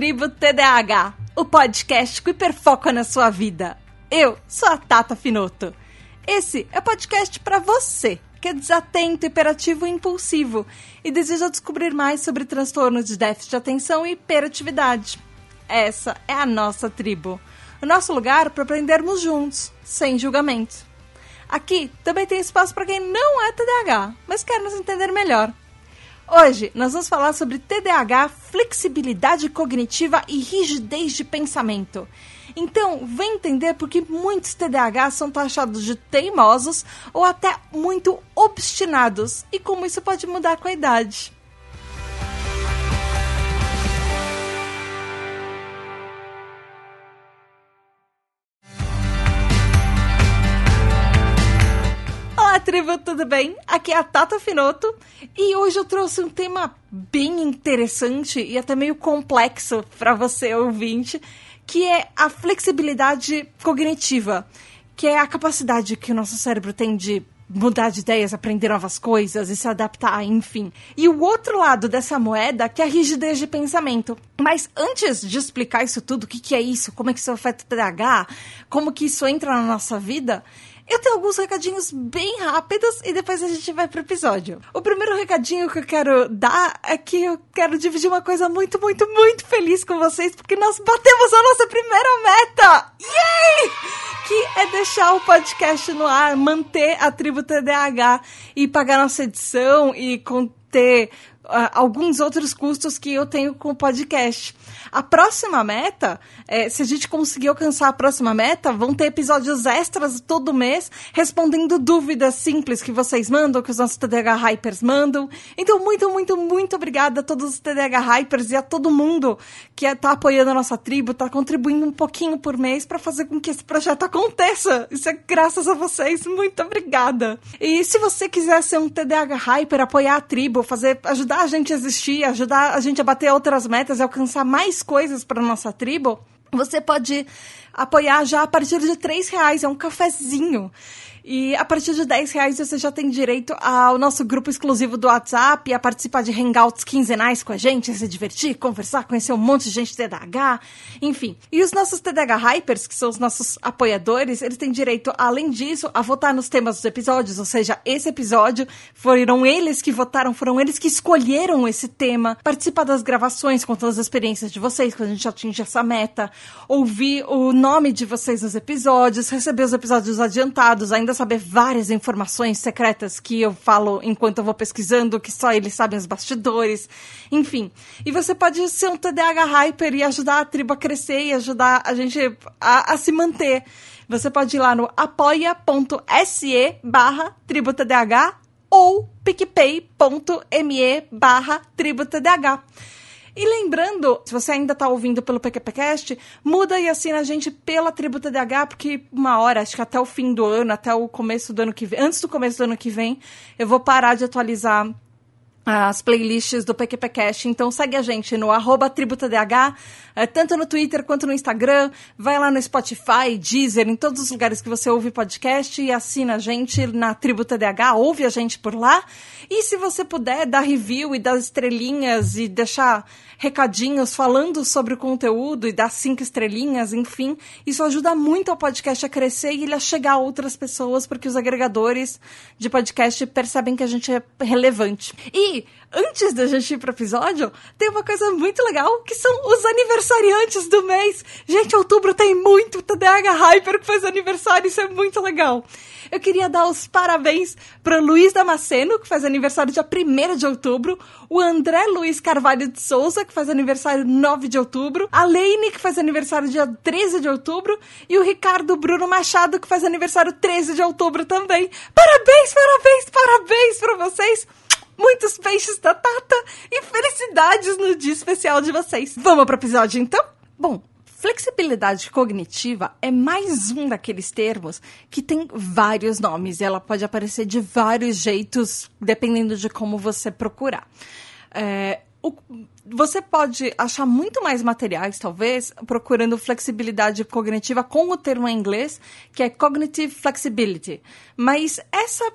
tribo TDAH, o podcast que hiperfoca na sua vida. Eu sou a Tata Finoto. Esse é o podcast para você que é desatento, hiperativo e impulsivo e deseja descobrir mais sobre transtornos de déficit de atenção e hiperatividade. Essa é a nossa tribo, o nosso lugar para aprendermos juntos, sem julgamento. Aqui também tem espaço para quem não é TDAH, mas quer nos entender melhor. Hoje nós vamos falar sobre TDAH, flexibilidade cognitiva e rigidez de pensamento. Então, vem entender por que muitos TDAH são taxados de teimosos ou até muito obstinados e como isso pode mudar com a idade. Olá, tribo, tudo bem? Aqui é a Tata Finoto e hoje eu trouxe um tema bem interessante e até meio complexo para você, ouvinte, que é a flexibilidade cognitiva, que é a capacidade que o nosso cérebro tem de mudar de ideias, aprender novas coisas e se adaptar, enfim. E o outro lado dessa moeda, que é a rigidez de pensamento. Mas antes de explicar isso tudo, o que, que é isso, como é que isso afeta o TDAH, como que isso entra na nossa vida, eu tenho alguns recadinhos bem rápidos e depois a gente vai pro episódio. O primeiro recadinho que eu quero dar é que eu quero dividir uma coisa muito, muito, muito feliz com vocês, porque nós batemos a nossa primeira meta! Yay! Que é deixar o podcast no ar, manter a tribo TDAH e pagar nossa edição e conter uh, alguns outros custos que eu tenho com o podcast. A próxima meta, é, se a gente conseguir alcançar a próxima meta, vão ter episódios extras todo mês respondendo dúvidas simples que vocês mandam, que os nossos TDH Hypers mandam. Então, muito, muito, muito obrigada a todos os TDH Hypers e a todo mundo que está apoiando a nossa tribo, está contribuindo um pouquinho por mês para fazer com que esse projeto aconteça. Isso é graças a vocês. Muito obrigada. E se você quiser ser um TDH Hyper, apoiar a tribo, fazer, ajudar a gente a existir, ajudar a gente a bater outras metas e alcançar mais coisas para nossa tribo, você pode apoiar já a partir de três reais, é um cafezinho. E a partir de 10 reais você já tem direito ao nosso grupo exclusivo do WhatsApp, a participar de hangouts quinzenais com a gente, a se divertir, conversar, conhecer um monte de gente TDAH, enfim. E os nossos TDAH Hypers, que são os nossos apoiadores, eles têm direito, além disso, a votar nos temas dos episódios, ou seja, esse episódio foram eles que votaram, foram eles que escolheram esse tema, participar das gravações, contando as experiências de vocês, quando a gente atinge essa meta, ouvir o nome de vocês nos episódios, receber os episódios adiantados, ainda saber várias informações secretas que eu falo enquanto eu vou pesquisando, que só eles sabem os bastidores, enfim. E você pode ser um TDAH Hyper e ajudar a tribo a crescer e ajudar a gente a, a se manter. Você pode ir lá no apoia.se barra tributadh ou picpay.me barra tributadh. E lembrando, se você ainda está ouvindo pelo PQPcast, muda e assina a gente pela Tributa DH, porque uma hora, acho que até o fim do ano, até o começo do ano que vem, antes do começo do ano que vem, eu vou parar de atualizar as playlists do PQPcast. Então segue a gente no tributadh, eh, tanto no Twitter quanto no Instagram. Vai lá no Spotify, Deezer, em todos os lugares que você ouve podcast e assina a gente na Tributa DH, ouve a gente por lá. E se você puder, dar review e dar estrelinhas e deixar recadinhos falando sobre o conteúdo e dar cinco estrelinhas, enfim, isso ajuda muito ao podcast a crescer e ele a chegar a outras pessoas, porque os agregadores de podcast percebem que a gente é relevante. E antes da gente ir pro episódio, tem uma coisa muito legal, que são os aniversariantes do mês. Gente, outubro tem muito TDAH Hyper que faz aniversário, isso é muito legal. Eu queria dar os parabéns para Luiz Damasceno, que faz aniversário dia 1 de outubro, o André Luiz Carvalho de Souza, que faz aniversário 9 de outubro, a Leine, que faz aniversário dia 13 de outubro, e o Ricardo Bruno Machado, que faz aniversário 13 de outubro também. Parabéns, parabéns, parabéns para vocês! Muitos peixes da Tata e felicidades no dia especial de vocês. Vamos pro episódio então? Bom, Flexibilidade cognitiva é mais um daqueles termos que tem vários nomes e ela pode aparecer de vários jeitos, dependendo de como você procurar. É, o, você pode achar muito mais materiais, talvez, procurando flexibilidade cognitiva com o termo em inglês, que é cognitive flexibility. Mas essa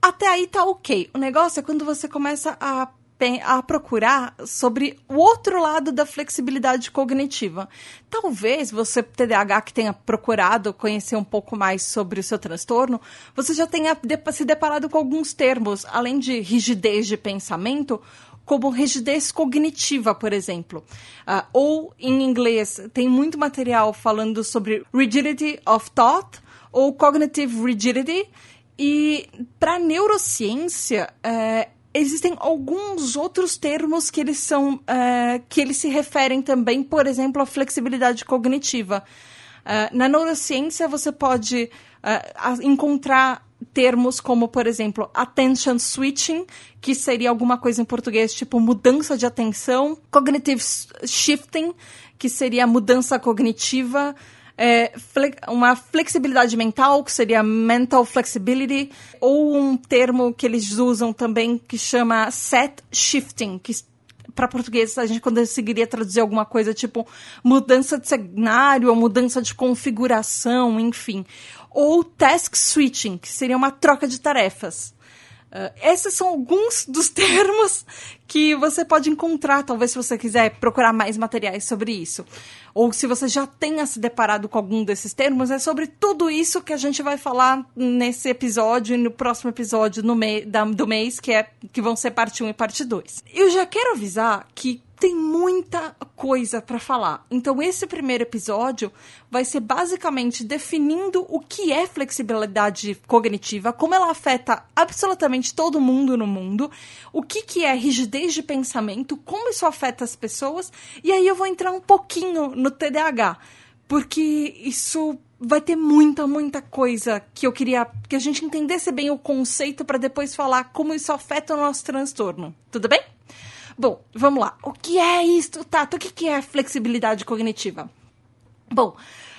até aí tá ok. O negócio é quando você começa a a procurar sobre o outro lado da flexibilidade cognitiva. Talvez você, TDAH, que tenha procurado conhecer um pouco mais sobre o seu transtorno, você já tenha se deparado com alguns termos, além de rigidez de pensamento, como rigidez cognitiva, por exemplo. Uh, ou, em inglês, tem muito material falando sobre rigidity of thought ou cognitive rigidity. E para neurociência, uh, existem alguns outros termos que eles são uh, que eles se referem também, por exemplo, à flexibilidade cognitiva. Uh, na neurociência você pode uh, encontrar termos como, por exemplo, attention switching, que seria alguma coisa em português tipo mudança de atenção, cognitive shifting, que seria mudança cognitiva, é, uma flexibilidade mental, que seria mental flexibility, ou um termo que eles usam também que chama set shifting, que para português a gente conseguiria traduzir alguma coisa tipo mudança de cenário ou mudança de configuração, enfim. Ou task switching, que seria uma troca de tarefas. Uh, esses são alguns dos termos que você pode encontrar, talvez se você quiser procurar mais materiais sobre isso. Ou se você já tenha se deparado com algum desses termos, é sobre tudo isso que a gente vai falar nesse episódio e no próximo episódio no me da, do mês, que, é, que vão ser parte 1 e parte 2. Eu já quero avisar que tem muita coisa para falar. Então, esse primeiro episódio vai ser basicamente definindo o que é flexibilidade cognitiva, como ela afeta absolutamente todo mundo no mundo, o que, que é rigidez de pensamento, como isso afeta as pessoas, e aí eu vou entrar um pouquinho no TDAH, porque isso vai ter muita, muita coisa que eu queria que a gente entendesse bem o conceito para depois falar como isso afeta o nosso transtorno. Tudo bem? Bom, vamos lá. O que é isso, Tato? O que é flexibilidade cognitiva? Bom,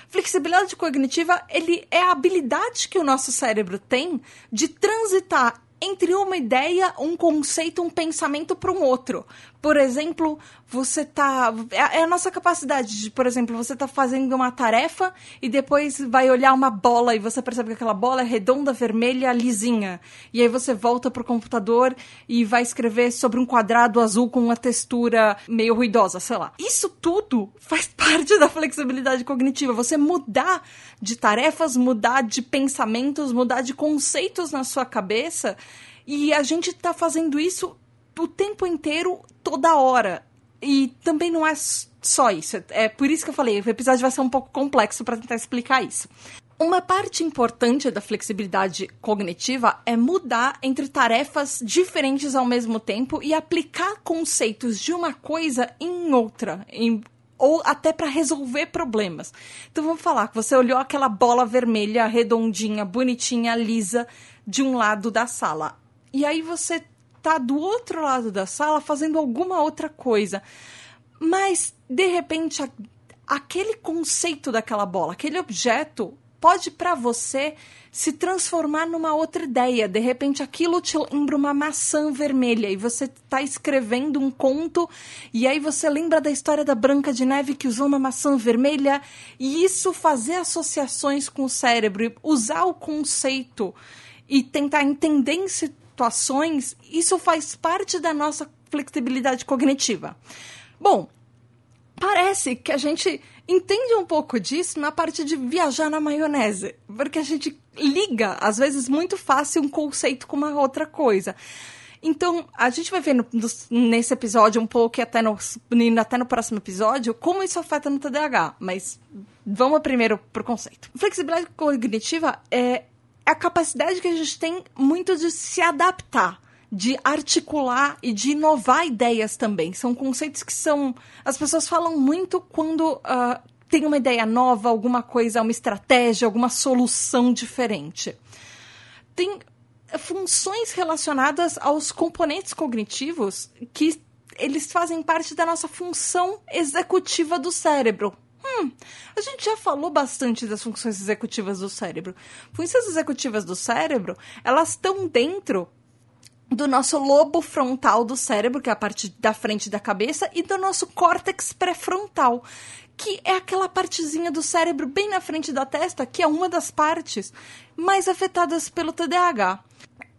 flexibilidade cognitiva ele é a habilidade que o nosso cérebro tem de transitar entre uma ideia, um conceito, um pensamento para um outro. Por exemplo, você tá. É, é a nossa capacidade de, por exemplo, você tá fazendo uma tarefa e depois vai olhar uma bola e você percebe que aquela bola é redonda, vermelha, lisinha. E aí você volta pro computador e vai escrever sobre um quadrado azul com uma textura meio ruidosa, sei lá. Isso tudo faz parte da flexibilidade cognitiva. Você mudar de tarefas, mudar de pensamentos, mudar de conceitos na sua cabeça. E a gente tá fazendo isso o tempo inteiro, toda hora. E também não é só isso. É por isso que eu falei, o episódio vai ser um pouco complexo para tentar explicar isso. Uma parte importante da flexibilidade cognitiva é mudar entre tarefas diferentes ao mesmo tempo e aplicar conceitos de uma coisa em outra, em, ou até para resolver problemas. Então vamos falar que você olhou aquela bola vermelha, redondinha, bonitinha, lisa, de um lado da sala. E aí você tá do outro lado da sala fazendo alguma outra coisa. Mas, de repente, a, aquele conceito daquela bola, aquele objeto, pode para você se transformar numa outra ideia. De repente, aquilo te lembra uma maçã vermelha e você está escrevendo um conto e aí você lembra da história da Branca de Neve que usou uma maçã vermelha e isso fazer associações com o cérebro, usar o conceito e tentar entender situações, isso faz parte da nossa flexibilidade cognitiva. Bom, parece que a gente entende um pouco disso na parte de viajar na maionese, porque a gente liga, às vezes, muito fácil um conceito com uma outra coisa. Então, a gente vai ver no, nesse episódio um pouco e até no, até no próximo episódio como isso afeta no TDAH, mas vamos primeiro pro conceito. Flexibilidade cognitiva é a capacidade que a gente tem muito de se adaptar, de articular e de inovar ideias também. São conceitos que são. As pessoas falam muito quando uh, tem uma ideia nova, alguma coisa, uma estratégia, alguma solução diferente. Tem funções relacionadas aos componentes cognitivos que eles fazem parte da nossa função executiva do cérebro. Hum, a gente já falou bastante das funções executivas do cérebro. Funções executivas do cérebro, elas estão dentro do nosso lobo frontal do cérebro, que é a parte da frente da cabeça, e do nosso córtex pré-frontal, que é aquela partezinha do cérebro bem na frente da testa, que é uma das partes mais afetadas pelo TDAH.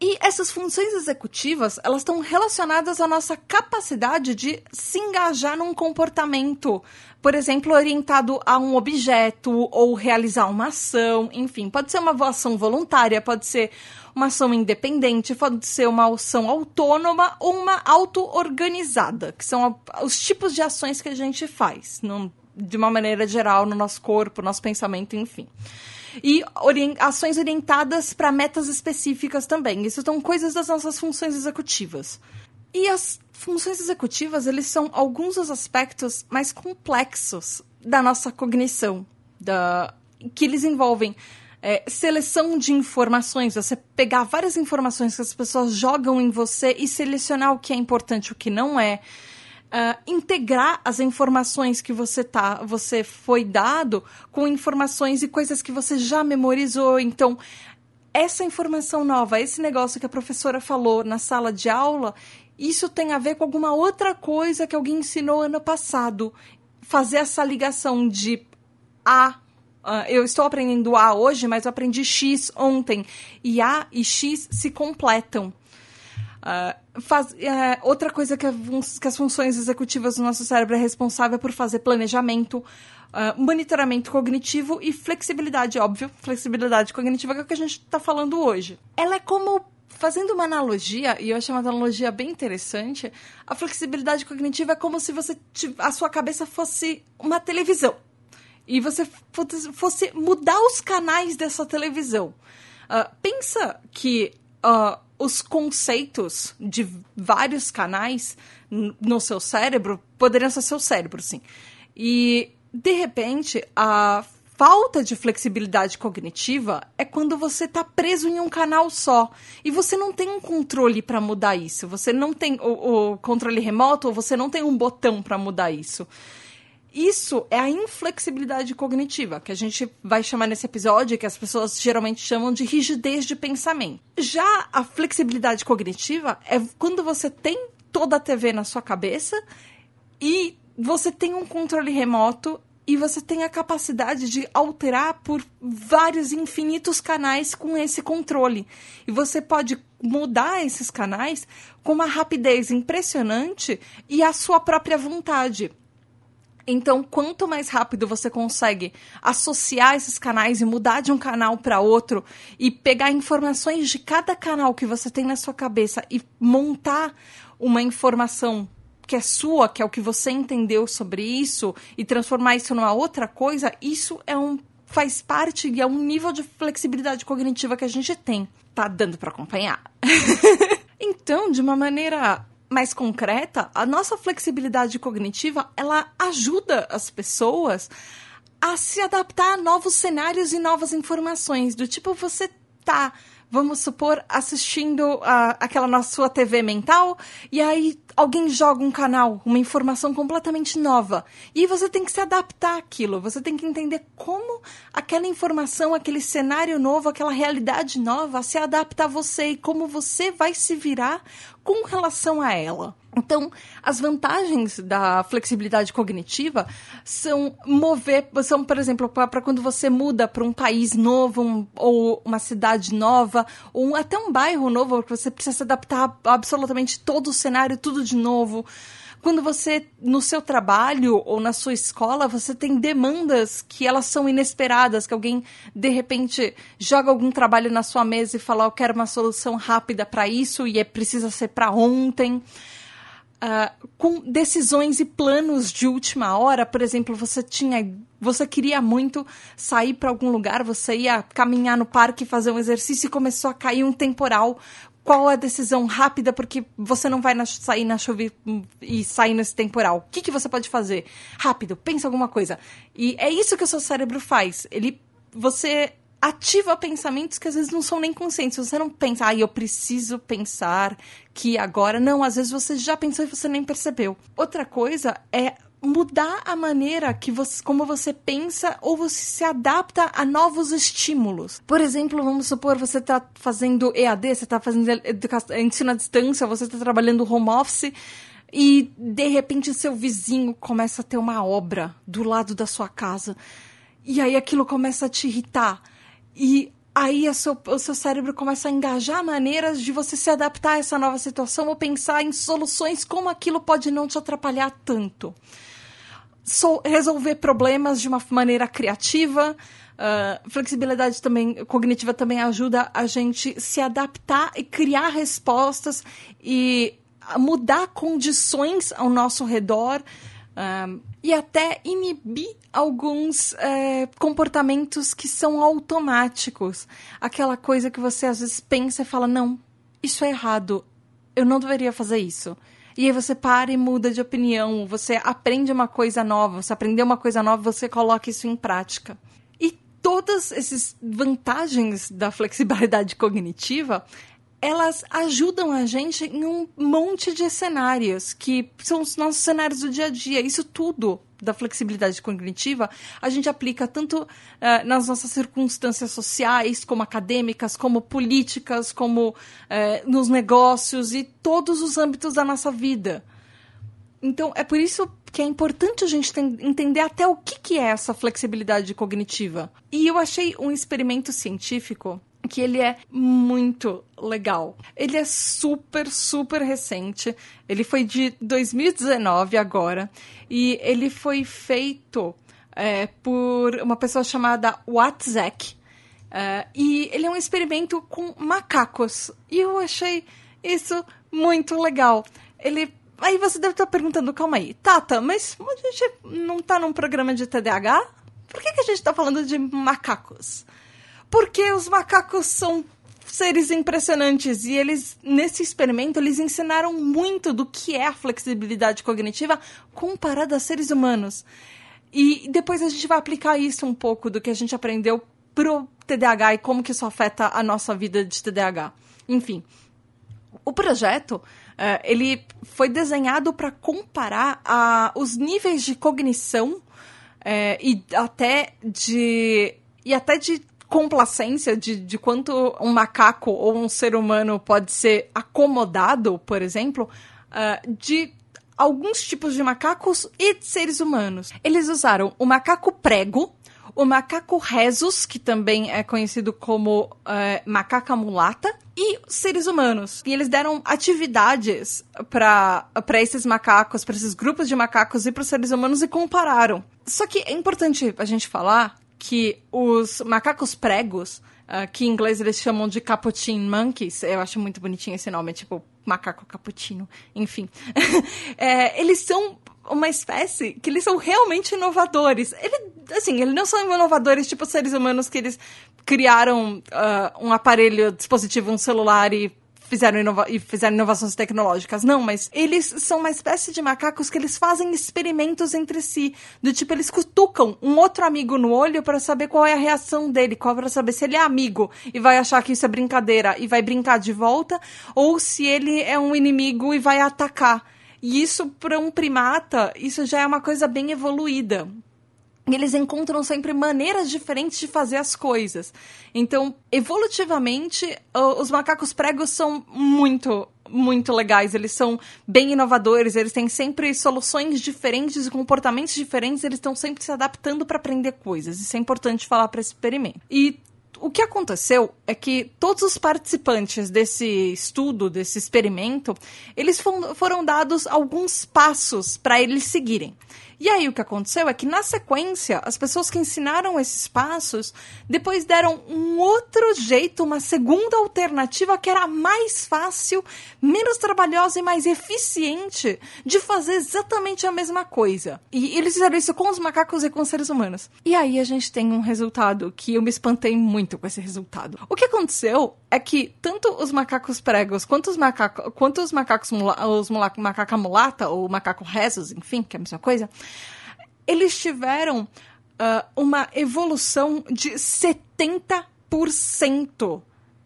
E essas funções executivas, elas estão relacionadas à nossa capacidade de se engajar num comportamento, por exemplo, orientado a um objeto ou realizar uma ação, enfim, pode ser uma ação voluntária, pode ser uma ação independente, pode ser uma ação autônoma ou uma auto-organizada, que são os tipos de ações que a gente faz, de uma maneira geral, no nosso corpo, nosso pensamento, enfim e ações orientadas para metas específicas também. Isso são coisas das nossas funções executivas. E as funções executivas, eles são alguns dos aspectos mais complexos da nossa cognição, da que eles envolvem é, seleção de informações, você pegar várias informações que as pessoas jogam em você e selecionar o que é importante o que não é uh, integrar as informações que você tá, você foi dado com informações e coisas que você já memorizou. Então, essa informação nova, esse negócio que a professora falou na sala de aula, isso tem a ver com alguma outra coisa que alguém ensinou ano passado. Fazer essa ligação de A Uh, eu estou aprendendo A hoje, mas eu aprendi X ontem. E A e X se completam. Uh, faz, uh, outra coisa que, a, que, as funções executivas do nosso cérebro é responsável por fazer planejamento, uh, monitoramento cognitivo e flexibilidade, óbvio, flexibilidade cognitiva, que é o que a gente está falando hoje. Ela é como fazendo uma analogia, e eu achei uma analogia bem interessante, a flexibilidade cognitiva é como se você a sua cabeça fosse uma televisão. E você fosse mudar os canais dessa televisão. Uh, pensa que uh, os conceitos de vários canais no seu cérebro poderiam ser seu cérebro, sim. E, de repente, a falta de flexibilidade cognitiva é quando você está preso em um canal só e você não tem um controle para mudar isso. Você não tem o, o, controle remoto ou você não tem um botão para mudar isso. Isso é a inflexibilidade cognitiva, que a gente vai chamar nesse episódio, que as pessoas geralmente chamam de rigidez de pensamento. Já a flexibilidade cognitiva é quando você tem toda a TV na sua cabeça e você tem um controle remoto e você tem a capacidade de alterar por vários infinitos canais com esse controle. E você pode mudar esses canais com uma rapidez impressionante e a sua própria vontade. Então, quanto mais rápido você consegue associar esses canais e mudar de um canal para outro e pegar informações de cada canal que você tem na sua cabeça e montar uma informação que é sua, que é o que você entendeu sobre isso e transformar isso numa outra coisa, isso é um faz parte e é um nível de flexibilidade cognitiva que a gente tem. Tá dando para acompanhar? então, de uma maneira mais concreta, a nossa flexibilidade cognitiva, ela ajuda as pessoas a se adaptar a novos cenários e novas informações, do tipo você tá vamos supor, assistindo a, aquela na sua TV mental, e aí alguém joga um canal, uma informação completamente nova. E você tem que se adaptar àquilo, você tem que entender como aquela informação, aquele cenário novo, aquela realidade nova se adapta a você e como você vai se virar com relação a ela. Então, as vantagens da flexibilidade cognitiva são mover, são, por exemplo, para quando você muda para um país novo um, ou uma cidade nova, ou até um bairro novo, que você precisa se adaptar a absolutamente todo o cenário, tudo de novo. Quando você, no seu trabalho ou na sua escola, você tem demandas que elas são inesperadas, que alguém, de repente, joga algum trabalho na sua mesa e fala, eu quero uma solução rápida para isso e é precisa ser para ontem. Uh, com decisões e planos de última hora, por exemplo, você tinha, você queria muito sair para algum lugar, você ia caminhar no parque, fazer um exercício e começou a cair um temporal. Qual a decisão rápida porque você não vai na, sair na chuva e, sair nesse temporal? O que, que você pode fazer? Rápido, pensa alguma coisa. E é isso que o seu cérebro faz. Ele, você ativa pensamentos que às vezes não são nem conscientes. Você não pensa, ah, eu preciso pensar que agora. Não, às vezes você já pensou e você nem percebeu. Outra coisa é mudar a maneira que você, como você pensa ou você se adapta a novos estímulos. Por exemplo, vamos supor você está fazendo EAD, você está fazendo ensino à distância, você está trabalhando home office e de repente seu vizinho começa a ter uma obra do lado da sua casa e aí aquilo começa a te irritar. E aí seu, o seu cérebro começa a engajar maneiras de você se adaptar a essa nova situação ou pensar em soluções como aquilo pode não te atrapalhar tanto. So, resolver problemas de uma maneira criativa. Uh, flexibilidade também cognitiva também ajuda a gente se adaptar e criar respostas e mudar condições ao nosso redor um, e até inibir alguns é, comportamentos que são automáticos. Aquela coisa que você às vezes pensa e fala: não, isso é errado, eu não deveria fazer isso. E aí você para e muda de opinião, você aprende uma coisa nova, você aprendeu uma coisa nova, você coloca isso em prática. E todas essas vantagens da flexibilidade cognitiva elas ajudam a gente em um monte de cenários que são os nossos cenários do dia a dia. Isso tudo da flexibilidade cognitiva a gente aplica tanto uh, nas nossas circunstâncias sociais, como acadêmicas, como políticas, como uh, nos negócios e todos os âmbitos da nossa vida. Então, é por isso que é importante a gente entender até o que, que é essa flexibilidade cognitiva. E eu achei um experimento científico que ele é muito legal. Ele é super, super recente. Ele foi de 2019 agora. E ele foi feito é, por uma pessoa chamada Watzek. É, e ele é um experimento com macacos. E eu achei isso muito legal. Ele. Aí você deve estar perguntando, calma aí, Tata, mas a gente não está num programa de TDAH? Por que, que a gente está falando de macacos? Porque os macacos são seres impressionantes e eles nesse experimento eles ensinaram muito do que é a flexibilidade cognitiva comparada a seres humanos. E depois a gente vai aplicar isso um pouco do que a gente aprendeu pro TDAH e como que isso afeta a nossa vida de TDAH. Enfim, o projeto uh, ele foi desenhado para comparar a, os níveis de cognição uh, e até de e até de complacência de, de quanto um macaco ou um ser humano pode ser acomodado, por exemplo, uh, de alguns tipos de macacos e de seres humanos. Eles usaram o macaco prego, o macaco rhesus, que também é conhecido como uh, macaca mulata, e seres humanos. E eles deram atividades para esses macacos, para esses grupos de macacos e para os seres humanos e compararam. Só que é importante a gente falar que os macacos pregos, uh, que em inglês eles chamam de capuchin monkeys, eu acho muito bonitinho esse nome, é tipo macaco cappuccino, enfim. é, eles são uma espécie que eles são realmente inovadores. Ele, assim, eles não são inovadores tipo seres humanos que eles criaram uh, um aparelho, dispositivo, um celular e fizeram, inova fizeram inovações tecnológicas. Não, mas eles são uma espécie de macacos que eles fazem experimentos entre si. Do tipo, eles cutucam um outro amigo no olho para saber qual é a reação dele, qual para saber se ele é amigo e vai achar que isso é brincadeira e vai brincar de volta, ou se ele é um inimigo e vai atacar. E isso, para um primata, isso já é uma coisa bem evoluída eles encontram sempre maneiras diferentes de fazer as coisas. Então, evolutivamente, os macacos pregos são muito, muito legais. Eles são bem inovadores, eles têm sempre soluções diferentes e comportamentos diferentes, eles estão sempre se adaptando para aprender coisas. Isso é importante falar para esse experimento. E o que aconteceu é que todos os participantes desse estudo, desse experimento, eles foram dados alguns passos para eles seguirem. E aí o que aconteceu é que na sequência, as pessoas que ensinaram esses passos depois deram um outro jeito, uma segunda alternativa que era mais fácil, menos trabalhosa e mais eficiente de fazer exatamente a mesma coisa. E eles fizeram isso com os macacos e com os seres humanos. E aí a gente tem um resultado que eu me espantei muito com esse resultado. O que aconteceu é que tanto os macacos pregos quanto os macacos, quanto os macacos mula, os mula, macaca mulata ou macaco rezos, enfim, que é a mesma coisa, eles tiveram uh, uma evolução de 70%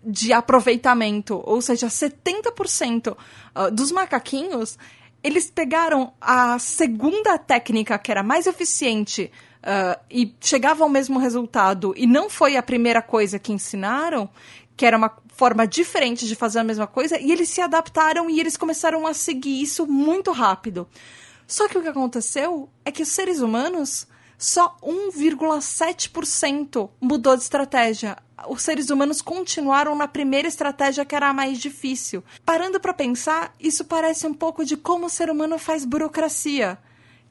de aproveitamento, ou seja, 70% uh, ah, dos macaquinhos, eles pegaram a segunda técnica que era mais eficiente uh, e chegava ao mesmo resultado e não foi a primeira coisa que ensinaram, que era uma forma diferente de fazer a mesma coisa, e eles se adaptaram e eles começaram a seguir isso muito rápido. Só que o que aconteceu é que os seres humanos só 1,7% mudou de estratégia. Os seres humanos continuaram na primeira estratégia que era a mais difícil. Parando para pensar, isso parece um pouco de como o ser humano faz burocracia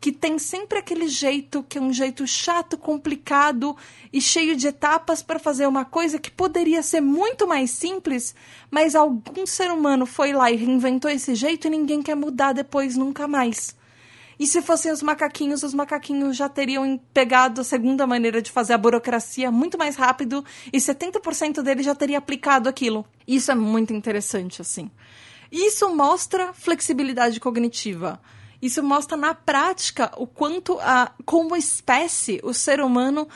que tem sempre aquele jeito que é um jeito chato, complicado e cheio de etapas para fazer uma coisa que poderia ser muito mais simples, mas algum ser humano foi lá e reinventou esse jeito e ninguém quer mudar depois nunca mais. E se fossem os macaquinhos, os macaquinhos já teriam pegado a segunda maneira de fazer a burocracia muito mais rápido e 70% deles já teria aplicado aquilo. Isso é muito interessante, assim. Isso mostra flexibilidade cognitiva. Isso mostra na prática o quanto, a, como espécie, o ser humano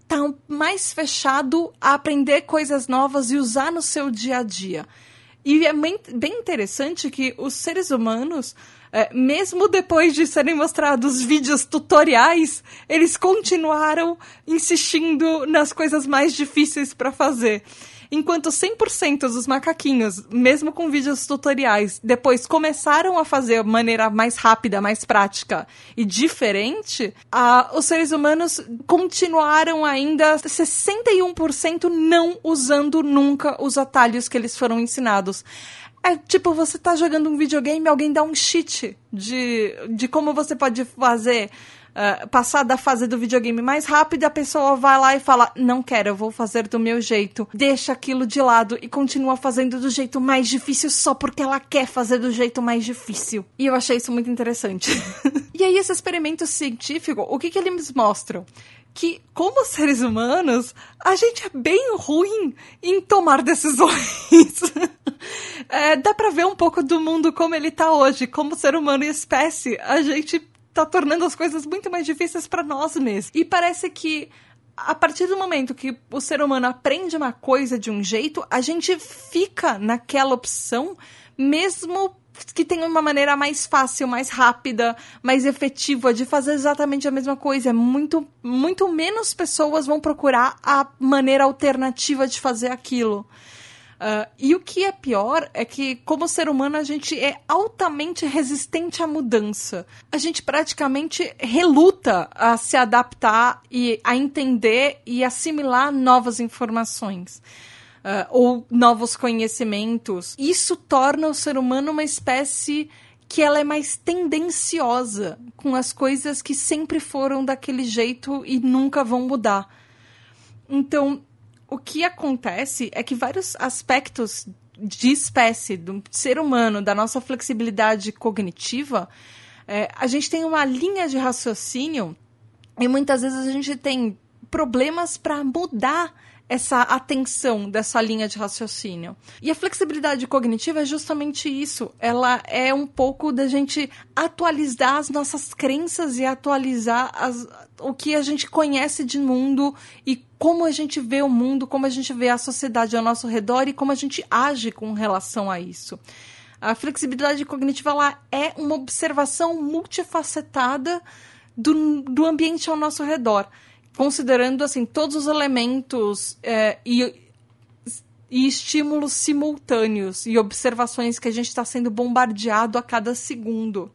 está mais fechado a aprender coisas novas e usar no seu dia a dia. E é bem, bem interessante que os seres humanos, é, mesmo depois de serem mostrados vídeos tutoriais, eles continuaram insistindo nas coisas mais difíceis para fazer. Enquanto 100% dos macaquinhos, mesmo com vídeos tutoriais, depois começaram a fazer de maneira mais rápida, mais prática e diferente, os seres humanos continuaram ainda 61% não usando nunca os atalhos que eles foram ensinados. É tipo, você tá jogando um videogame e alguém dá um cheat de, de como você pode fazer uh, passar da fase do videogame mais rápido, a pessoa vai lá e fala: Não quero, eu vou fazer do meu jeito. Deixa aquilo de lado e continua fazendo do jeito mais difícil só porque ela quer fazer do jeito mais difícil. E eu achei isso muito interessante. e aí, esse experimento científico, o que, que eles mostram? Que, como seres humanos, a gente é bem ruim em tomar decisões. é, dá pra ver um pouco do mundo como ele tá hoje. Como ser humano e espécie, a gente tá tornando as coisas muito mais difíceis para nós mesmos. E parece que a partir do momento que o ser humano aprende uma coisa de um jeito, a gente fica naquela opção, mesmo que tenha uma maneira mais fácil, mais rápida, mais efetiva de fazer exatamente a mesma coisa. Muito, muito menos pessoas vão procurar a maneira alternativa de fazer aquilo. Uh, e o que é pior é que, como ser humano, a gente é altamente resistente à mudança. A gente praticamente reluta a se adaptar e a entender e assimilar novas informações. Uh, ou novos conhecimentos. Isso torna o ser humano uma espécie que ela é mais tendenciosa com as coisas que sempre foram daquele jeito e nunca vão mudar. Então, o que acontece é que vários aspectos de espécie, do ser humano, da nossa flexibilidade cognitiva, é, a gente tem uma linha de raciocínio e muitas vezes a gente tem problemas para mudar essa atenção dessa linha de raciocínio. E a flexibilidade cognitiva é justamente isso. Ela é um pouco da gente atualizar as nossas crenças e atualizar as, o que a gente conhece de mundo e como a gente vê o mundo, como a gente vê a sociedade ao nosso redor e como a gente age com relação a isso. A flexibilidade cognitiva ela é uma observação multifacetada do, do ambiente ao nosso redor considerando assim todos os elementos é, e, e estímulos simultâneos e observações que a gente está sendo bombardeado a cada segundo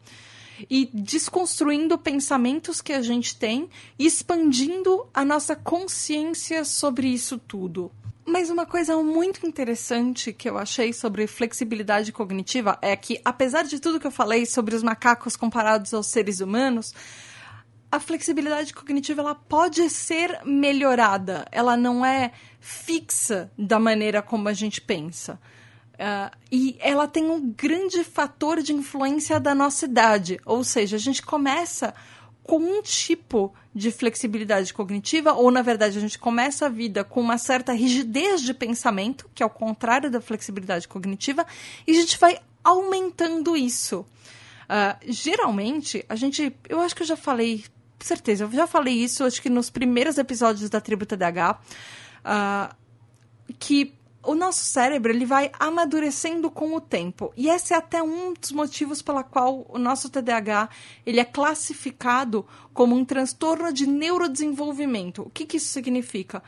e desconstruindo pensamentos que a gente tem e expandindo a nossa consciência sobre isso tudo. Mas uma coisa muito interessante que eu achei sobre flexibilidade cognitiva é que, apesar de tudo que eu falei sobre os macacos comparados aos seres humanos, a flexibilidade cognitiva ela pode ser melhorada, ela não é fixa da maneira como a gente pensa. Uh, e ela tem um grande fator de influência da nossa idade, ou seja, a gente começa com um tipo de flexibilidade cognitiva, ou na verdade a gente começa a vida com uma certa rigidez de pensamento, que é o contrário da flexibilidade cognitiva, e a gente vai aumentando isso. Uh, geralmente, a gente. Eu acho que eu já falei certeza. Eu já falei isso, acho que nos primeiros episódios da Tribo TDAH, uh, que o nosso cérebro ele vai amadurecendo com o tempo. E esse é até um dos motivos pela qual o nosso TDAH ele é classificado como um transtorno de neurodesenvolvimento. O que, que isso significa?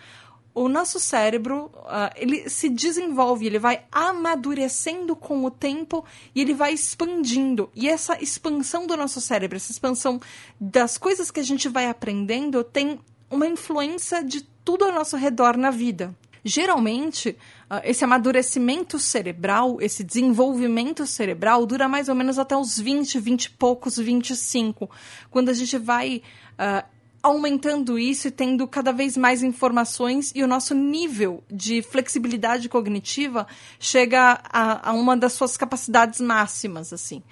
O nosso cérebro uh, ele se desenvolve, ele vai amadurecendo com o tempo e ele vai expandindo. E essa expansão do nosso cérebro, essa expansão das coisas que a gente vai aprendendo, tem uma influência de tudo ao nosso redor na vida. Geralmente, uh, esse amadurecimento cerebral, esse desenvolvimento cerebral, dura mais ou menos até os 20, 20 e poucos, 25, quando a gente vai uh, aumentando isso e tendo cada vez mais informações e o nosso nível de flexibilidade cognitiva chega a, a uma das suas capacidades máximas, assim.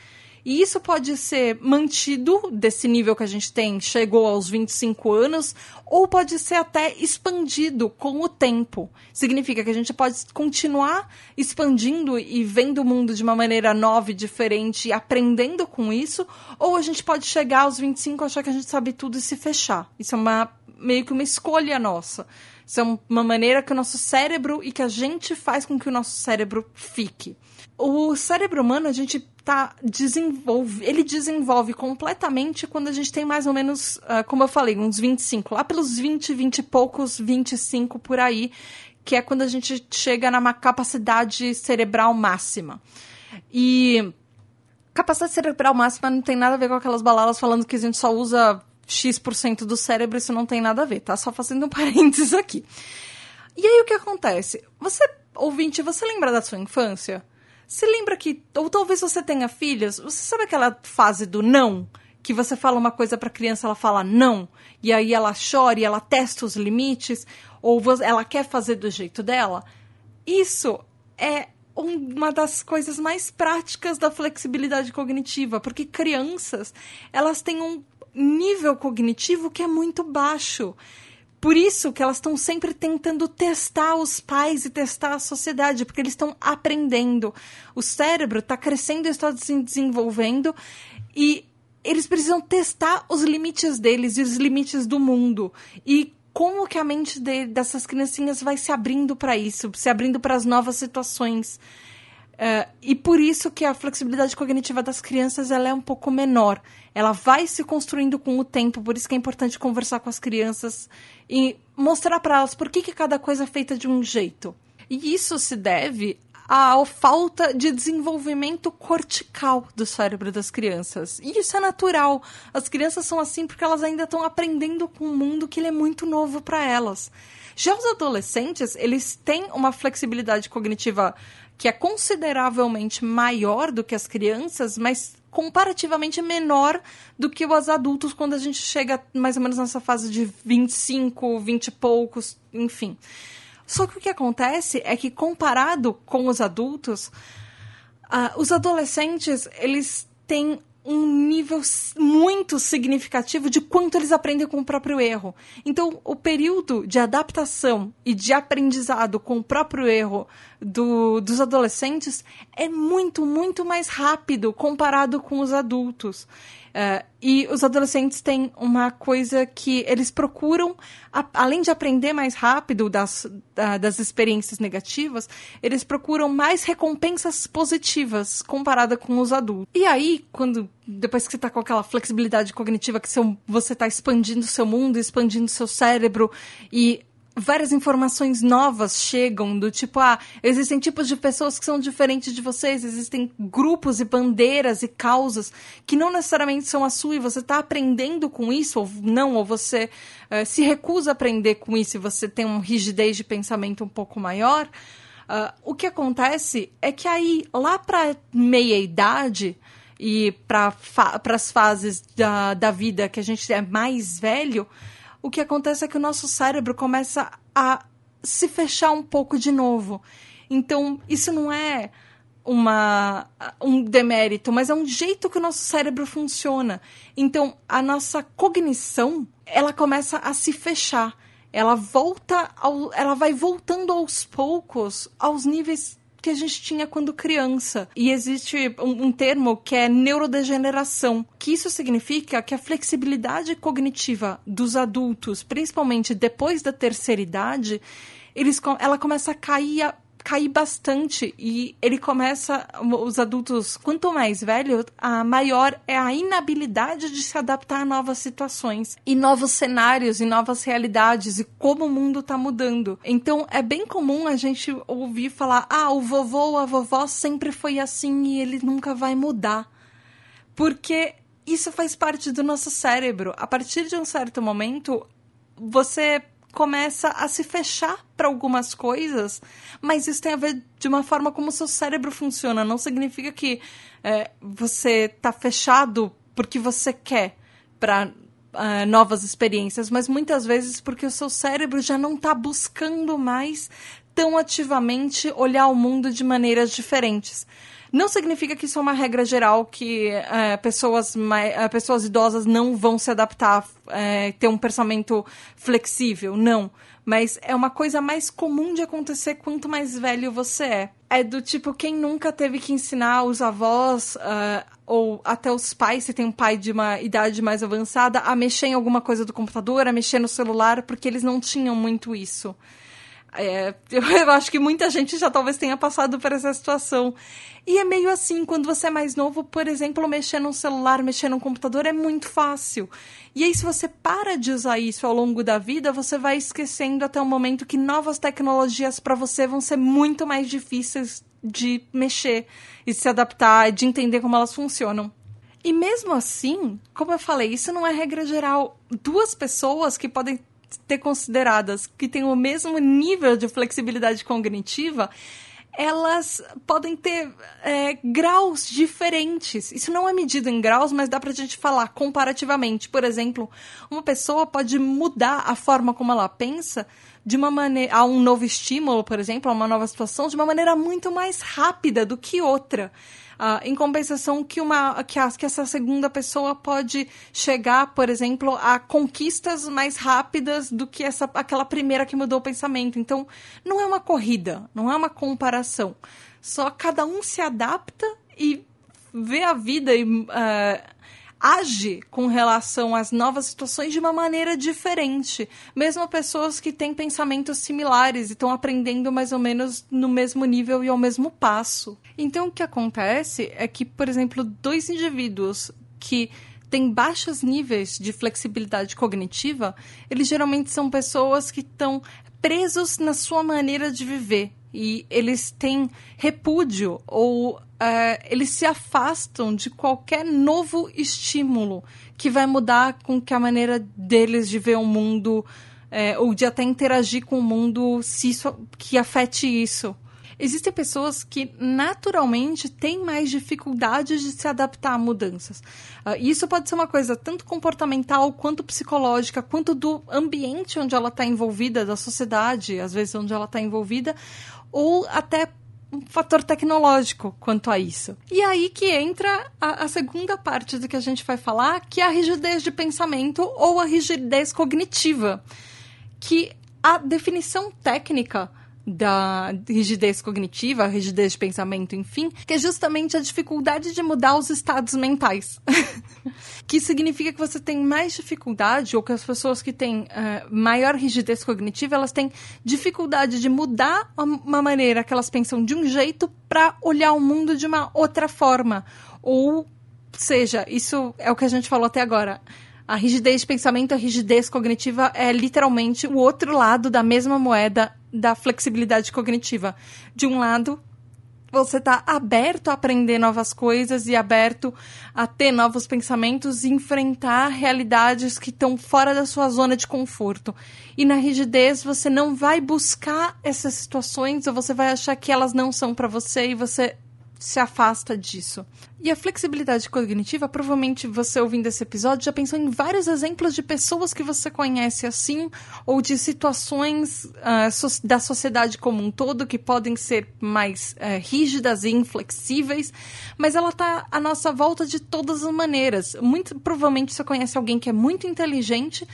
E isso pode ser mantido desse nível que a gente tem, chegou aos 25 anos, ou pode ser até expandido com o tempo. Significa que a gente pode continuar expandindo e vendo o mundo de uma maneira nova e diferente e aprendendo com isso, ou a gente pode chegar aos 25 achar que a gente sabe tudo e se fechar. Isso é uma meio que uma escolha nossa. Isso é uma maneira que o nosso cérebro e que a gente faz com que o nosso cérebro fique. O cérebro humano, a gente tá desenvolve, ele desenvolve completamente quando a gente tem mais ou menos, uh, como eu falei, uns 25, lá pelos 20, 20 e poucos, 25 por aí, que é quando a gente chega na capacidade cerebral máxima. E capacidade cerebral máxima não tem nada a ver com aquelas baladas falando que a gente só usa X% do cérebro, isso não tem nada a ver, tá? Só fazendo um parênteses aqui. E aí o que acontece? Você, ouvinte, você lembra da sua infância? Você lembra que, ou talvez você tenha filhas, você sabe aquela fase do não? Que você fala uma coisa para a criança, ela fala não, e aí ela chora e ela testa os limites, ou ela quer fazer do jeito dela? Isso é uma das coisas mais práticas da flexibilidade cognitiva, porque crianças, elas têm um nível cognitivo que é muito baixo. Por isso que elas estão sempre tentando testar os pais e testar a sociedade, porque eles estão aprendendo. O cérebro está crescendo e está se desenvolvendo e eles precisam testar os limites deles e os limites do mundo. E como que a mente de, dessas criancinhas vai se abrindo para isso, se abrindo para as novas situações. Uh, e por isso que a flexibilidade cognitiva das crianças ela é um pouco menor. Ela vai se construindo com o tempo, por isso que é importante conversar com as crianças e mostrar para elas por que, que cada coisa é feita de um jeito. E isso se deve à falta de desenvolvimento cortical do cérebro das crianças. E isso é natural. As crianças são assim porque elas ainda estão aprendendo com um mundo que é muito novo para elas. Já os adolescentes, eles têm uma flexibilidade cognitiva que é consideravelmente maior do que as crianças, mas comparativamente menor do que os adultos quando a gente chega mais ou menos nessa fase de 25, 20 e poucos, enfim. Só que o que acontece é que comparado com os adultos, uh, os adolescentes eles têm um nível muito significativo de quanto eles aprendem com o próprio erro. Então, o período de adaptação e de aprendizado com o próprio erro do, dos adolescentes é muito, muito mais rápido comparado com os adultos. Uh, e os adolescentes têm uma coisa que eles procuram, a, além de aprender mais rápido das, da, das experiências negativas, eles procuram mais recompensas positivas comparada com os adultos. E aí, quando depois que você está com aquela flexibilidade cognitiva que seu, você está expandindo seu mundo, expandindo seu cérebro e várias informações novas chegam do tipo, ah, existem tipos de pessoas que são diferentes de vocês, existem grupos e bandeiras e causas que não necessariamente são a sua e você está aprendendo com isso ou não, ou você uh, se recusa a aprender com isso e você tem uma rigidez de pensamento um pouco maior. Uh, o que acontece é que aí, lá para meia idade e para fa as fases da, da vida que a gente é mais velho, o que acontece é que o nosso cérebro começa a se fechar um pouco de novo. Então, isso não é uma, um demérito, mas é um jeito que o nosso cérebro funciona. Então, a nossa cognição, ela começa a se fechar. Ela volta ao, ela vai voltando aos poucos aos níveis que a gente tinha quando criança. E existe um, um, termo que é neurodegeneração, que isso significa que a flexibilidade cognitiva dos adultos, principalmente depois da terceira idade, eles, ela começa a cair cair bastante e ele começa os adultos quanto mais velho a maior é a inabilidade de se adaptar a novas situações e novos cenários e novas realidades e como o mundo está mudando. Então é bem comum a gente ouvir falar ah o vovô ou a vovó sempre foi assim e ele nunca vai mudar. Porque isso faz parte do nosso cérebro. A partir de um certo momento você começa a se fechar para algumas coisas, mas isso tem a ver de uma forma como o seu cérebro funciona. Não significa que é, você tá fechado porque você quer para é, novas experiências, mas muitas vezes porque o seu cérebro já não está buscando mais tão ativamente olhar o mundo de maneiras diferentes. Não significa que isso é uma regra geral que é, pessoas, mais, é, pessoas idosas não vão se adaptar, é, ter um pensamento flexível. Não. Mas é uma coisa mais comum de acontecer quanto mais velho você é. É do tipo, quem nunca teve que ensinar os avós uh, ou até os pais, se tem um pai de uma idade mais avançada, a mexer em alguma coisa do computador, a mexer no celular, porque eles não tinham muito isso. É, eu acho que muita gente já talvez tenha passado por essa situação. E é meio assim, quando você é mais novo, por exemplo, mexer no celular, mexer no computador é muito fácil. E aí, se você para de usar isso ao longo da vida, você vai esquecendo até o momento que novas tecnologias para você vão ser muito mais difíceis de mexer e se adaptar, de entender como elas funcionam. E mesmo assim, como eu falei, isso não é regra geral. Duas pessoas que podem ter consideradas que têm o mesmo nível de flexibilidade cognitiva, elas podem ter é, graus diferentes. Isso não é medido em graus, mas dá pra gente falar comparativamente. Por exemplo, uma pessoa pode mudar a forma como ela pensa de uma maneira a um novo estímulo, por exemplo, a uma nova situação, de uma maneira muito mais rápida do que outra. Uh, em compensação que uma que, a, que essa segunda pessoa pode chegar, por exemplo, a conquistas mais rápidas do que essa aquela primeira que mudou o pensamento. Então, não é uma corrida, não é uma comparação. Só cada um se adapta e vê a vida e uh, age com relação às novas situações de uma maneira diferente. Mesmo pessoas que têm pensamentos similares e estão aprendendo mais ou menos no mesmo nível e ao mesmo passo. Então, o que acontece é que, por exemplo, dois indivíduos que têm baixos níveis de flexibilidade cognitiva, eles geralmente são pessoas que estão presos na sua maneira de viver e eles têm repúdio ou uh, eles se afastam de qualquer novo estímulo que vai mudar com que a maneira deles de ver o mundo uh, ou de até interagir com o mundo se isso, que afete isso. Existem pessoas que naturalmente têm mais dificuldade de se adaptar a mudanças. Uh, isso pode ser uma coisa tanto comportamental quanto psicológica, quanto do ambiente onde ela está envolvida, da sociedade, às vezes onde ela está envolvida, ou até um fator tecnológico quanto a isso. E aí que entra a, a, segunda parte do que a gente vai falar, que é a rigidez de pensamento ou a rigidez cognitiva, que a definição técnica da rigidez cognitiva, rigidez de pensamento, enfim, que é justamente a dificuldade de mudar os estados mentais. que significa que você tem mais dificuldade, ou que as pessoas que têm uh, maior rigidez cognitiva, elas têm dificuldade de mudar uma maneira que elas pensam de um jeito para olhar o mundo de uma outra forma. Ou seja, isso é o que a gente falou até agora. A rigidez de pensamento, a rigidez cognitiva é literalmente o outro lado da mesma moeda da flexibilidade cognitiva. De um lado, você está aberto a aprender novas coisas e aberto a ter novos pensamentos e enfrentar realidades que estão fora da sua zona de conforto. E na rigidez, você não vai buscar essas situações ou você vai achar que elas não são para você e você se afasta disso. E a flexibilidade cognitiva, provavelmente você ouvindo esse episódio já pensou em vários exemplos de pessoas que você conhece assim, ou de situações uh, so da sociedade como um todo que podem ser mais uh, rígidas e inflexíveis, mas ela está à nossa volta de todas as maneiras. Muito provavelmente você conhece alguém que é muito inteligente,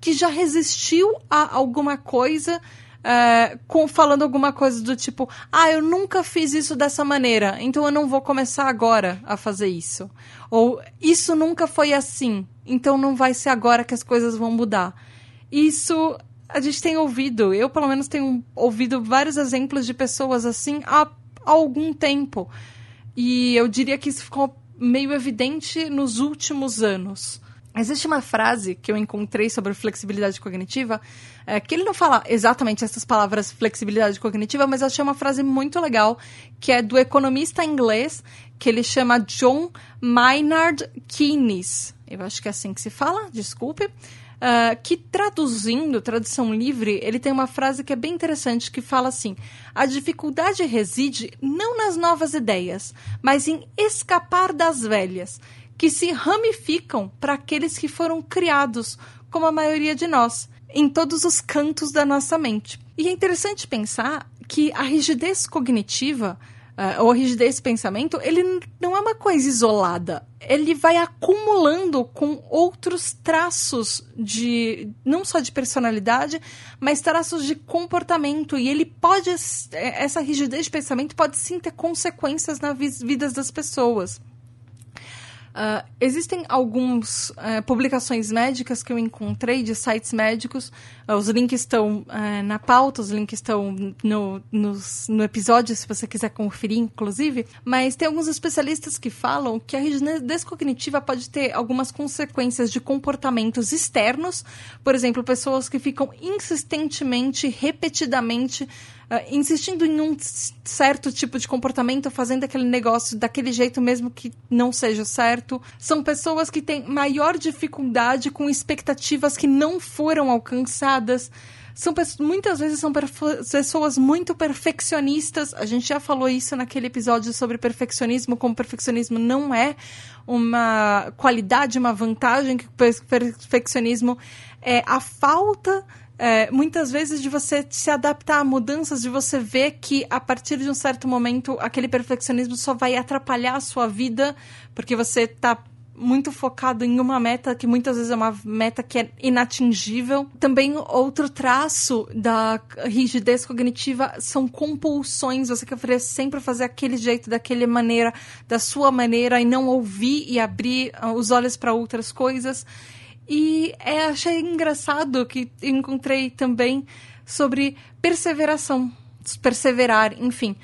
que já resistiu a alguma coisa é, com, falando alguma coisa do tipo: ah, eu nunca fiz isso dessa maneira, então eu não vou começar agora a fazer isso. Ou isso nunca foi assim, então não vai ser agora que as coisas vão mudar. Isso a gente tem ouvido, eu pelo menos tenho ouvido vários exemplos de pessoas assim há, há algum tempo. E eu diria que isso ficou meio evidente nos últimos anos. Existe uma frase que eu encontrei sobre flexibilidade cognitiva, é, que ele não fala exatamente essas palavras flexibilidade cognitiva, mas eu achei uma frase muito legal, que é do economista inglês, que ele chama John Maynard Keynes. Eu acho que é assim que se fala, desculpe. Uh, que traduzindo, tradução livre, ele tem uma frase que é bem interessante que fala assim: a dificuldade reside não nas novas ideias, mas em escapar das velhas, que se ramificam para aqueles que foram criados, como a maioria de nós, em todos os cantos da nossa mente. E é interessante pensar que a rigidez cognitiva uh, ou a rigidez de pensamento, ele não é uma coisa isolada. Ele vai acumulando com outros traços de não só de personalidade, mas traços de comportamento. E ele pode essa rigidez de pensamento pode sim ter consequências nas vidas das pessoas. Uh, existem algumas uh, publicações médicas que eu encontrei de sites médicos. Uh, os links estão na pauta, os links estão no, no, episódio, se você quiser conferir, inclusive. Mas tem alguns especialistas que falam que a rigidez cognitiva pode ter algumas consequências de comportamentos externos. Por exemplo, pessoas que ficam insistentemente, repetidamente insistindo em um certo tipo de comportamento, fazendo aquele negócio daquele jeito mesmo que não seja certo. São pessoas que têm maior dificuldade com expectativas que não foram alcançadas são muitas vezes são pessoas muito perfeccionistas. A gente já falou isso naquele episódio sobre perfeccionismo, como perfeccionismo não é uma qualidade, uma vantagem, que o perfeccionismo é a falta é, muitas vezes de você se adaptar a mudanças, de você ver que a partir de um certo momento aquele perfeccionismo só vai atrapalhar a sua vida, porque você está muito focado em uma meta que muitas vezes é uma meta que é inatingível. Também outro traço da rigidez cognitiva são compulsões. Você quer sempre fazer aquele jeito, daquela maneira, da sua maneira e não ouvir e abrir ah, os olhos para outras coisas. E é, achei engraçado que encontrei também sobre perseveração, perseverar, enfim,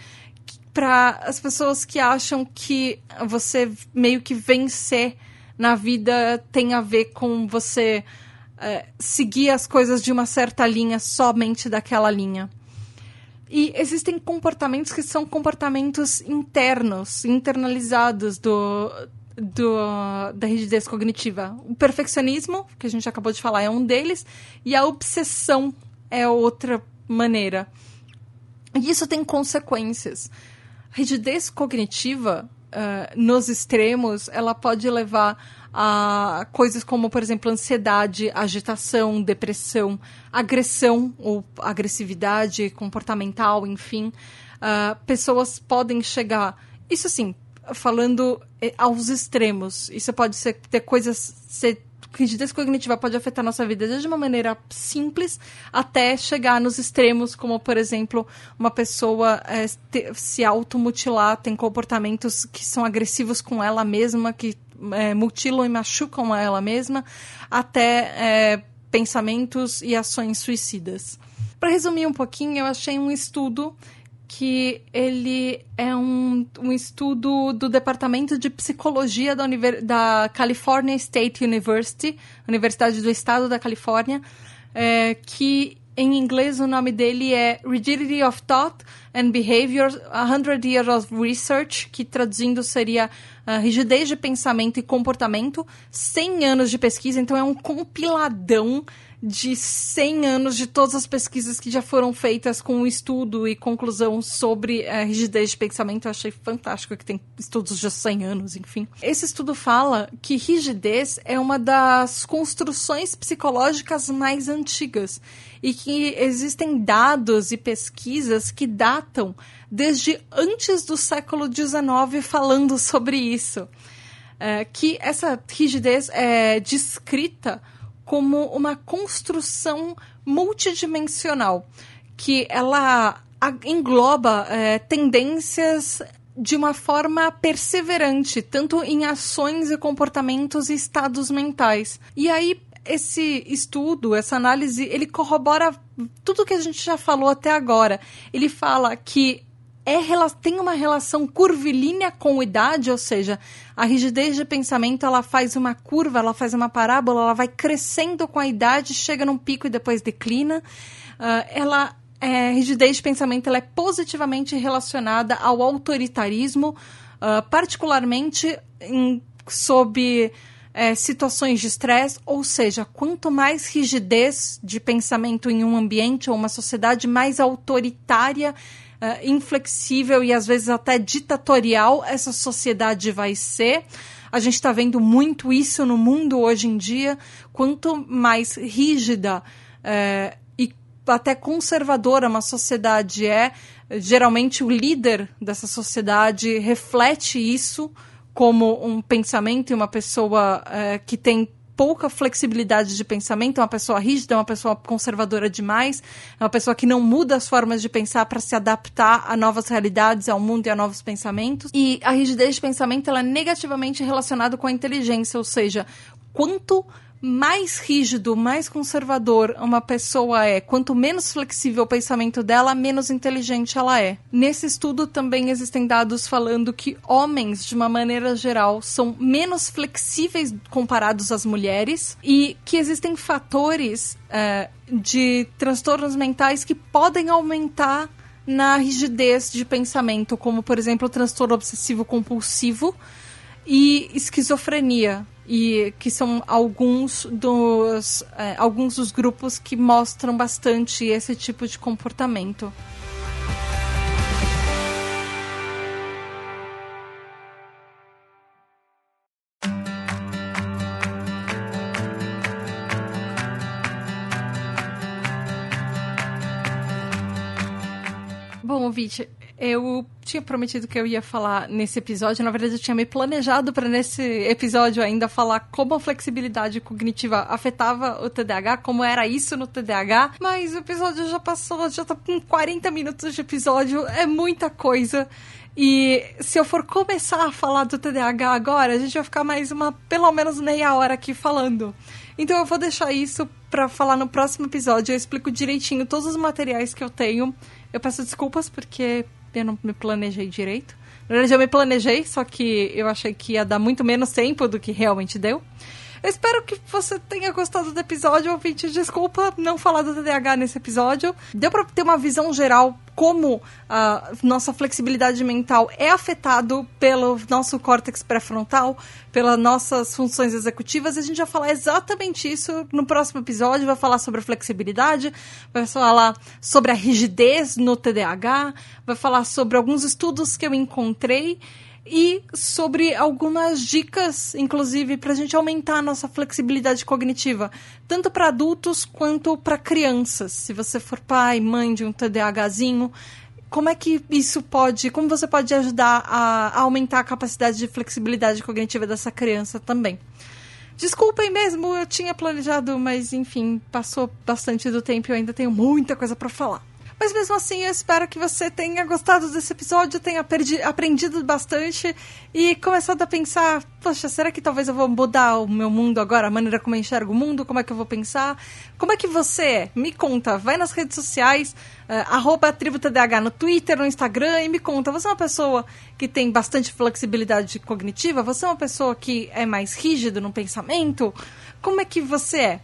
para as pessoas que acham que você meio que vencer na vida tem a ver com você é, seguir as coisas de uma certa linha, somente daquela linha. E existem comportamentos que são comportamentos internos, internalizados do, do, da rigidez cognitiva. O perfeccionismo, que a gente acabou de falar, é um deles, e a obsessão é outra maneira. E isso tem consequências. A rigidez cognitiva, uh, nos extremos, ela pode levar a coisas como, por exemplo, ansiedade, agitação, depressão, agressão ou agressividade comportamental, enfim. Uh, pessoas podem chegar. Isso assim, falando eh, aos extremos. Isso pode ser ter coisas. Ser, rigidez cognitiva pode afetar nossa vida desde uma maneira simples até chegar nos extremos, como, por exemplo, uma pessoa é, te, se automutilar, tem comportamentos que são agressivos com ela mesma, que é, mutilam e machucam ela mesma, até é, pensamentos e ações suicidas. Para resumir um pouquinho, eu achei um estudo que ele é um, um estudo do Departamento de Psicologia da, Univer da California State University, Universidade do Estado da Califórnia, é, que em inglês o nome dele é Rigidity of Thought and Behavior, 100 Years of Research, que traduzindo seria uh, Rigidez de Pensamento e Comportamento, 100 anos de pesquisa, então é um compiladão de 100 anos de todas as pesquisas que já foram feitas com estudo e conclusão sobre a rigidez de pensamento. Eu achei fantástico que tem estudos de 100 anos, enfim. Esse estudo fala que rigidez é uma das construções psicológicas mais antigas e que existem dados e pesquisas que datam desde antes do século XIX falando sobre isso. É, que essa rigidez é descrita como uma construção multidimensional, que ela engloba é, tendências de uma forma perseverante, tanto em ações e comportamentos e estados mentais. E aí esse estudo, essa análise, ele corrobora tudo que a gente já falou até agora. Ele fala que é, tem uma relação curvilínea com idade, ou seja, a rigidez de pensamento ela faz uma curva, ela faz uma parábola, ela vai crescendo com a idade, chega num pico e depois declina. Uh, ela é, rigidez de pensamento ela é positivamente relacionada ao autoritarismo, uh, particularmente em, sob é, situações de estresse, ou seja, quanto mais rigidez de pensamento em um ambiente ou uma sociedade, mais autoritária, uh, inflexível e às vezes até ditatorial essa sociedade vai ser. A gente está vendo muito isso no mundo hoje em dia. Quanto mais rígida uh, e até conservadora uma sociedade é, geralmente o líder dessa sociedade reflete isso como um pensamento e uma pessoa uh, que tem pouca flexibilidade de pensamento, é uma pessoa rígida, é uma pessoa conservadora demais, é uma pessoa que não muda as formas de pensar para se adaptar a novas realidades, ao mundo e a novos pensamentos. E a rigidez de pensamento ela é negativamente relacionada com a inteligência, ou seja, quanto mais rígido, mais conservador uma pessoa é, quanto menos flexível o pensamento dela, menos inteligente ela é. Nesse estudo também existem dados falando que homens, de uma maneira geral, são menos flexíveis comparados às mulheres e que existem fatores é, de transtornos mentais que podem aumentar na rigidez de pensamento, como por exemplo o transtorno obsessivo compulsivo e esquizofrenia e que são alguns dos é, alguns dos grupos que mostram bastante esse tipo de comportamento. Bom, ouvinte, eu tinha prometido que eu ia falar nesse episódio. Na verdade, eu tinha me planejado para nesse episódio ainda falar como a flexibilidade cognitiva afetava o TDAH, como era isso no TDAH. Mas o episódio já passou, já tá com 40 minutos de episódio, é muita coisa. E se eu for começar a falar do TDAH agora, a gente vai ficar mais uma, pelo menos meia hora aqui falando. Então eu vou deixar isso para falar no próximo episódio. Eu explico direitinho todos os materiais que eu tenho. Eu peço desculpas porque eu não me planejei direito. Na verdade, eu me planejei, só que eu achei que ia dar muito menos tempo do que realmente deu. Eu espero que você tenha gostado do episódio, ouvinte. Desculpa não falar do TDAH nesse episódio. Deu pra ter uma visão geral como a nossa flexibilidade mental é afetado pelo nosso córtex pré-frontal, pelas nossas funções executivas. A gente vai falar exatamente isso no próximo episódio. Vai falar sobre a flexibilidade, vai falar sobre a rigidez no TDAH, vai falar sobre alguns estudos que eu encontrei e sobre algumas dicas, inclusive, para a gente aumentar a nossa flexibilidade cognitiva, tanto para adultos quanto para crianças. Se você for pai, mãe de um TDAHzinho, como é que isso pode, como você pode ajudar a, a aumentar a capacidade de flexibilidade cognitiva dessa criança também? Desculpem mesmo, eu tinha planejado, mas enfim, passou bastante do tempo e eu ainda tenho muita coisa para falar. Mas mesmo assim, eu espero que você tenha gostado desse episódio, tenha aprendido bastante e começado a pensar: poxa, será que talvez eu vou mudar o meu mundo agora, a maneira como eu enxergo o mundo? Como é que eu vou pensar? Como é que você é? Me conta, vai nas redes sociais, uh, arroba TribuTDH no Twitter, no Instagram e me conta: você é uma pessoa que tem bastante flexibilidade cognitiva? Você é uma pessoa que é mais rígido no pensamento? Como é que você é?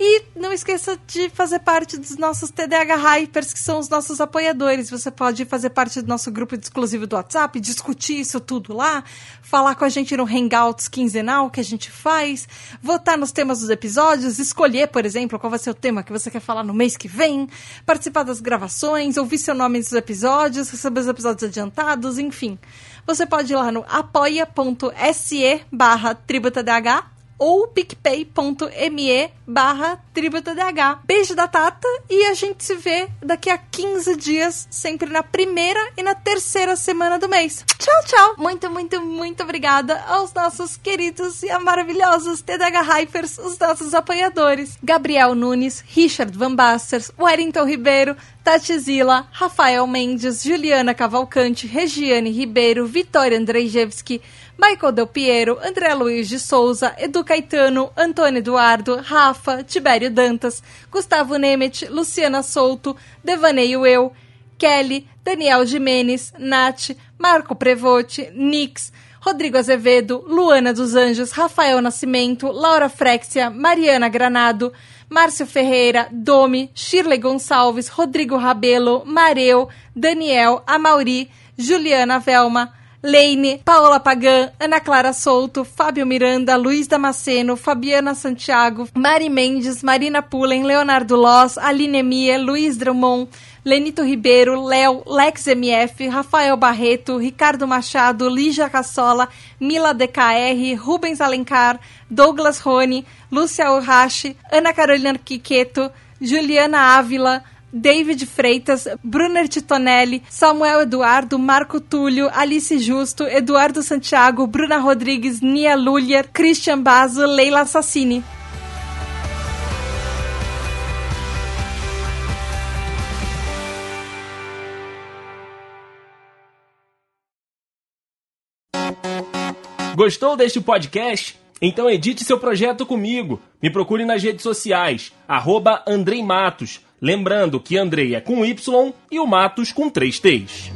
E não esqueça de fazer parte dos nossos TDH Hypers, que são os nossos apoiadores. Você pode fazer parte do nosso grupo exclusivo do WhatsApp, discutir isso tudo lá, falar com a gente no Hangouts quinzenal que a gente faz, votar nos temas dos episódios, escolher, por exemplo, qual vai ser o tema que você quer falar no mês que vem, participar das gravações, ouvir seu nome nos episódios, receber os episódios adiantados, enfim. Você pode ir lá no apoia.se barra tributadh ou picpay.me barra tributadh. Beijo da Tata e a gente se vê daqui a 15 dias, sempre na primeira e na terceira semana do mês. Tchau, tchau! Muito, muito, muito obrigada aos nossos queridos e maravilhosos TDH Hypers, os nossos apoiadores. Gabriel Nunes, Richard Van Basters, Wellington Ribeiro, Tati Zila, Rafael Mendes, Juliana Cavalcante, Regiane Ribeiro, Vitória Andrzejewski, Michael Del Piero, André Luiz de Souza, Edu Caetano, Antônio Eduardo, Rafa, Tibério Dantas, Gustavo Nemet, Luciana Souto, Devaneio Eu, Kelly, Daniel Jimenez, Nath, Marco Prevote, Nix, Rodrigo Azevedo, Luana dos Anjos, Rafael Nascimento, Laura Frexia, Mariana Granado, Márcio Ferreira, Domi, Shirley Gonçalves, Rodrigo Rabelo, Mareu, Daniel, Amauri, Juliana Velma, Leine, Paola Pagan, Ana Clara Souto, Fábio Miranda, Luiz Damasceno, Fabiana Santiago, Mari Mendes, Marina Pullen, Leonardo Loss, Aline Mia, Luiz Drummond, Lenito Ribeiro, Léo, Lex MF, Rafael Barreto, Ricardo Machado, Lígia Cassola, Mila DKR, Rubens Alencar, Douglas Rony, Lúcia Urrache, Ana Carolina Quiqueto, Juliana Ávila, David Freitas, Brunner Titonelli, Samuel Eduardo, Marco Túlio, Alice Justo, Eduardo Santiago, Bruna Rodrigues, Nia Lulier, Christian Bazo, Leila Sassini. Gostou deste podcast? Então edite seu projeto comigo. Me procure nas redes sociais, arroba Andrei Matos. Lembrando que Andrei é com Y e o Matos com três T's.